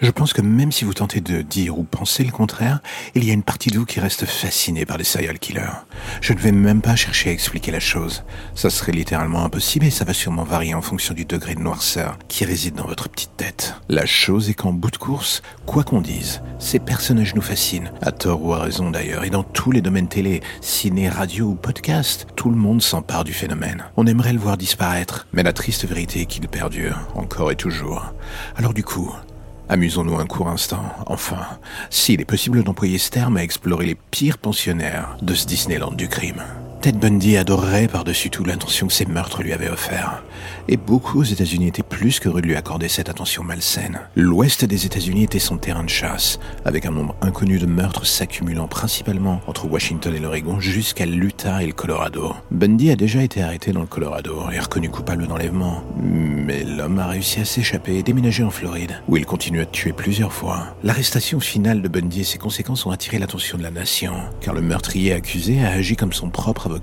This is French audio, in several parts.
Je pense que même si vous tentez de dire ou penser le contraire, il y a une partie de vous qui reste fascinée par les serial killers. Je ne vais même pas chercher à expliquer la chose. Ça serait littéralement impossible et ça va sûrement varier en fonction du degré de noirceur qui réside dans votre petite tête. La chose est qu'en bout de course, quoi qu'on dise, ces personnages nous fascinent, à tort ou à raison d'ailleurs, et dans tous les domaines télé, ciné, radio ou podcast, tout le monde s'empare du phénomène. On aimerait le voir disparaître, mais la triste vérité est qu'il perdure, encore et toujours. Alors du coup, Amusons-nous un court instant, enfin, s'il est possible d'employer ce terme à explorer les pires pensionnaires de ce Disneyland du crime. Ted Bundy adorerait par-dessus tout l'intention que ses meurtres lui avaient offert. Et beaucoup aux États-Unis étaient plus qu'heureux de lui accorder cette attention malsaine. L'ouest des États-Unis était son terrain de chasse, avec un nombre inconnu de meurtres s'accumulant principalement entre Washington et l'Oregon jusqu'à l'Utah et le Colorado. Bundy a déjà été arrêté dans le Colorado et reconnu coupable d'enlèvement. Mais l'homme a réussi à s'échapper et déménager en Floride, où il continue à tuer plusieurs fois. L'arrestation finale de Bundy et ses conséquences ont attiré l'attention de la nation, car le meurtrier accusé a agi comme son propre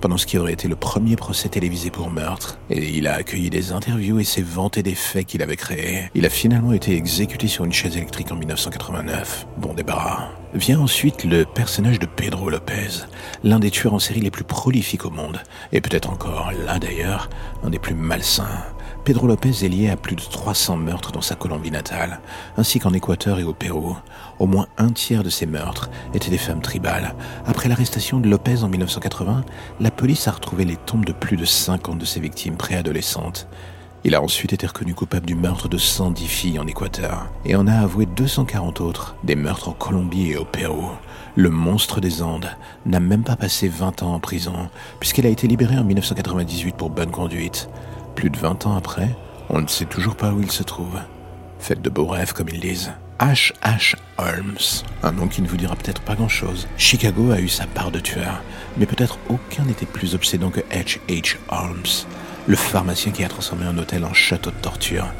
pendant ce qui aurait été le premier procès télévisé pour meurtre, et il a accueilli des interviews et s'est vanté des faits qu'il avait créés. Il a finalement été exécuté sur une chaise électrique en 1989. Bon débarras. Vient ensuite le personnage de Pedro Lopez, l'un des tueurs en série les plus prolifiques au monde, et peut-être encore, là d'ailleurs, un des plus malsains. Pedro Lopez est lié à plus de 300 meurtres dans sa Colombie natale, ainsi qu'en Équateur et au Pérou. Au moins un tiers de ces meurtres étaient des femmes tribales. Après l'arrestation de Lopez en 1980, la police a retrouvé les tombes de plus de 50 de ses victimes préadolescentes. Il a ensuite été reconnu coupable du meurtre de 110 filles en Équateur et en a avoué 240 autres, des meurtres en Colombie et au Pérou. Le monstre des Andes n'a même pas passé 20 ans en prison, puisqu'il a été libéré en 1998 pour bonne conduite. Plus de 20 ans après, on ne sait toujours pas où il se trouve. Faites de beaux rêves, comme ils disent. H. H. Holmes, un nom qui ne vous dira peut-être pas grand-chose. Chicago a eu sa part de tueurs, mais peut-être aucun n'était plus obsédant que H. H. Holmes, le pharmacien qui a transformé un hôtel en château de torture.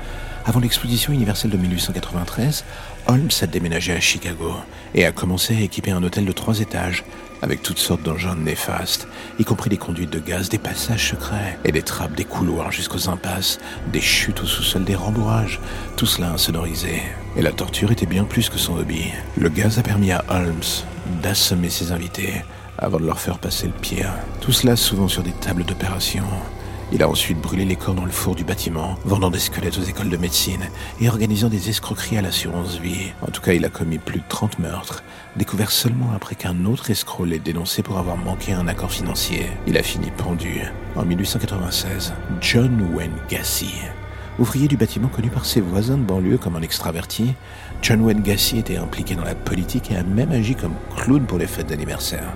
Avant l'exposition universelle de 1893, Holmes a déménagé à Chicago et a commencé à équiper un hôtel de trois étages avec toutes sortes d'engins néfastes, y compris des conduites de gaz, des passages secrets et des trappes, des couloirs jusqu'aux impasses, des chutes au sous-sol, des rembourrages, tout cela insonorisé. Et la torture était bien plus que son hobby. Le gaz a permis à Holmes d'assommer ses invités avant de leur faire passer le pire. Tout cela souvent sur des tables d'opération. Il a ensuite brûlé les corps dans le four du bâtiment, vendant des squelettes aux écoles de médecine et organisant des escroqueries à l'assurance vie. En tout cas, il a commis plus de 30 meurtres, découverts seulement après qu'un autre escroc l'ait dénoncé pour avoir manqué un accord financier. Il a fini pendu en 1896. John Wayne Gacy. Ouvrier du bâtiment connu par ses voisins de banlieue comme un extraverti, John Wayne Gacy était impliqué dans la politique et a même agi comme clown pour les fêtes d'anniversaire.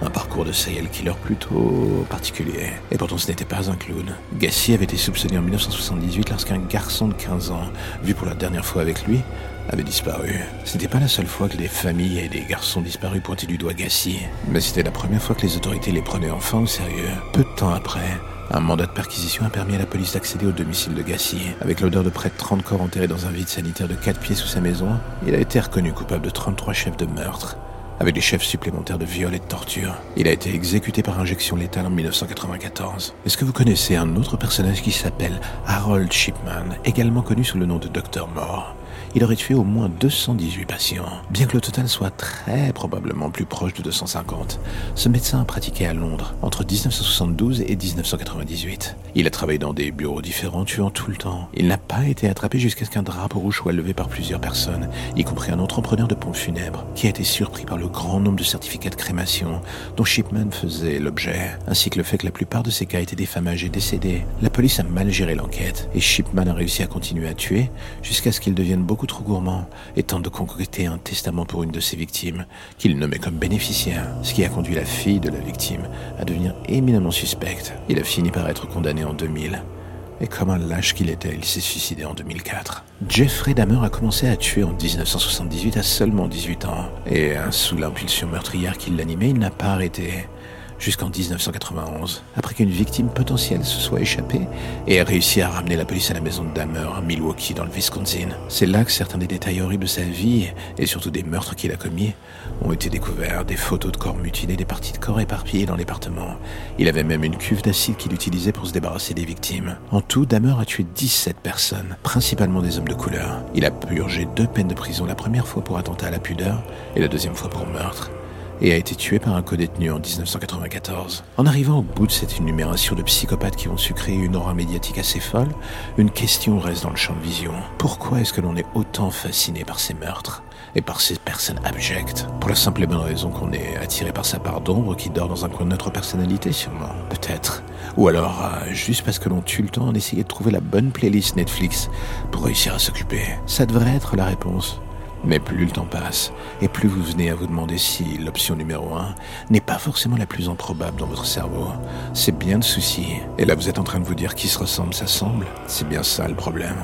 Un parcours de serial killer plutôt particulier. Et pourtant ce n'était pas un clown. Gacy avait été soupçonné en 1978 lorsqu'un garçon de 15 ans, vu pour la dernière fois avec lui, avait disparu. Ce n'était pas la seule fois que des familles et des garçons disparus pointaient du doigt Gacy, mais c'était la première fois que les autorités les prenaient enfin au sérieux. Peu de temps après, un mandat de perquisition a permis à la police d'accéder au domicile de Gacy. Avec l'odeur de près de 30 corps enterrés dans un vide sanitaire de 4 pieds sous sa maison, il a été reconnu coupable de 33 chefs de meurtre avec des chefs supplémentaires de viol et de torture. Il a été exécuté par injection létale en 1994. Est-ce que vous connaissez un autre personnage qui s'appelle Harold Shipman, également connu sous le nom de Dr. Moore il aurait tué au moins 218 patients. Bien que le total soit très probablement plus proche de 250, ce médecin a pratiqué à Londres entre 1972 et 1998. Il a travaillé dans des bureaux différents, tuant tout le temps. Il n'a pas été attrapé jusqu'à ce qu'un drapeau rouge soit levé par plusieurs personnes, y compris un entrepreneur de pompes funèbres, qui a été surpris par le grand nombre de certificats de crémation dont Shipman faisait l'objet, ainsi que le fait que la plupart de ces cas étaient des femmes âgées décédées. La police a mal géré l'enquête, et Shipman a réussi à continuer à tuer jusqu'à ce qu'il devienne beaucoup trop gourmand et tente de concréter un testament pour une de ses victimes, qu'il nommait comme bénéficiaire, ce qui a conduit la fille de la victime à devenir éminemment suspecte. Il a fini par être condamné en 2000. Et comme un lâche qu'il était, il s'est suicidé en 2004. Jeffrey Dahmer a commencé à tuer en 1978 à seulement 18 ans. Et sous l'impulsion meurtrière qui l'animait, il n'a pas arrêté jusqu'en 1991, après qu'une victime potentielle se soit échappée et ait réussi à ramener la police à la maison de Dahmer à Milwaukee dans le Wisconsin. C'est là que certains des détails horribles de sa vie, et surtout des meurtres qu'il a commis, ont été découverts, des photos de corps mutilés, des parties de corps éparpillées dans l'épartement. Il avait même une cuve d'acide qu'il utilisait pour se débarrasser des victimes. En tout, Dahmer a tué 17 personnes, principalement des hommes de couleur. Il a purgé deux peines de prison, la première fois pour attentat à la pudeur et la deuxième fois pour meurtre et a été tué par un co-détenu en 1994. En arrivant au bout de cette énumération de psychopathes qui ont su créer une aura médiatique assez folle, une question reste dans le champ de vision. Pourquoi est-ce que l'on est autant fasciné par ces meurtres et par ces personnes abjectes? Pour la simple et bonne raison qu'on est attiré par sa part d'ombre qui dort dans un coin de notre personnalité, sûrement. Peut-être. Ou alors, euh, juste parce que l'on tue le temps en essayant de trouver la bonne playlist Netflix pour réussir à s'occuper. Ça devrait être la réponse. Mais plus le temps passe, et plus vous venez à vous demander si l'option numéro 1 n'est pas forcément la plus improbable dans votre cerveau. C'est bien le souci. Et là, vous êtes en train de vous dire qui se ressemble s'assemble. C'est bien ça le problème.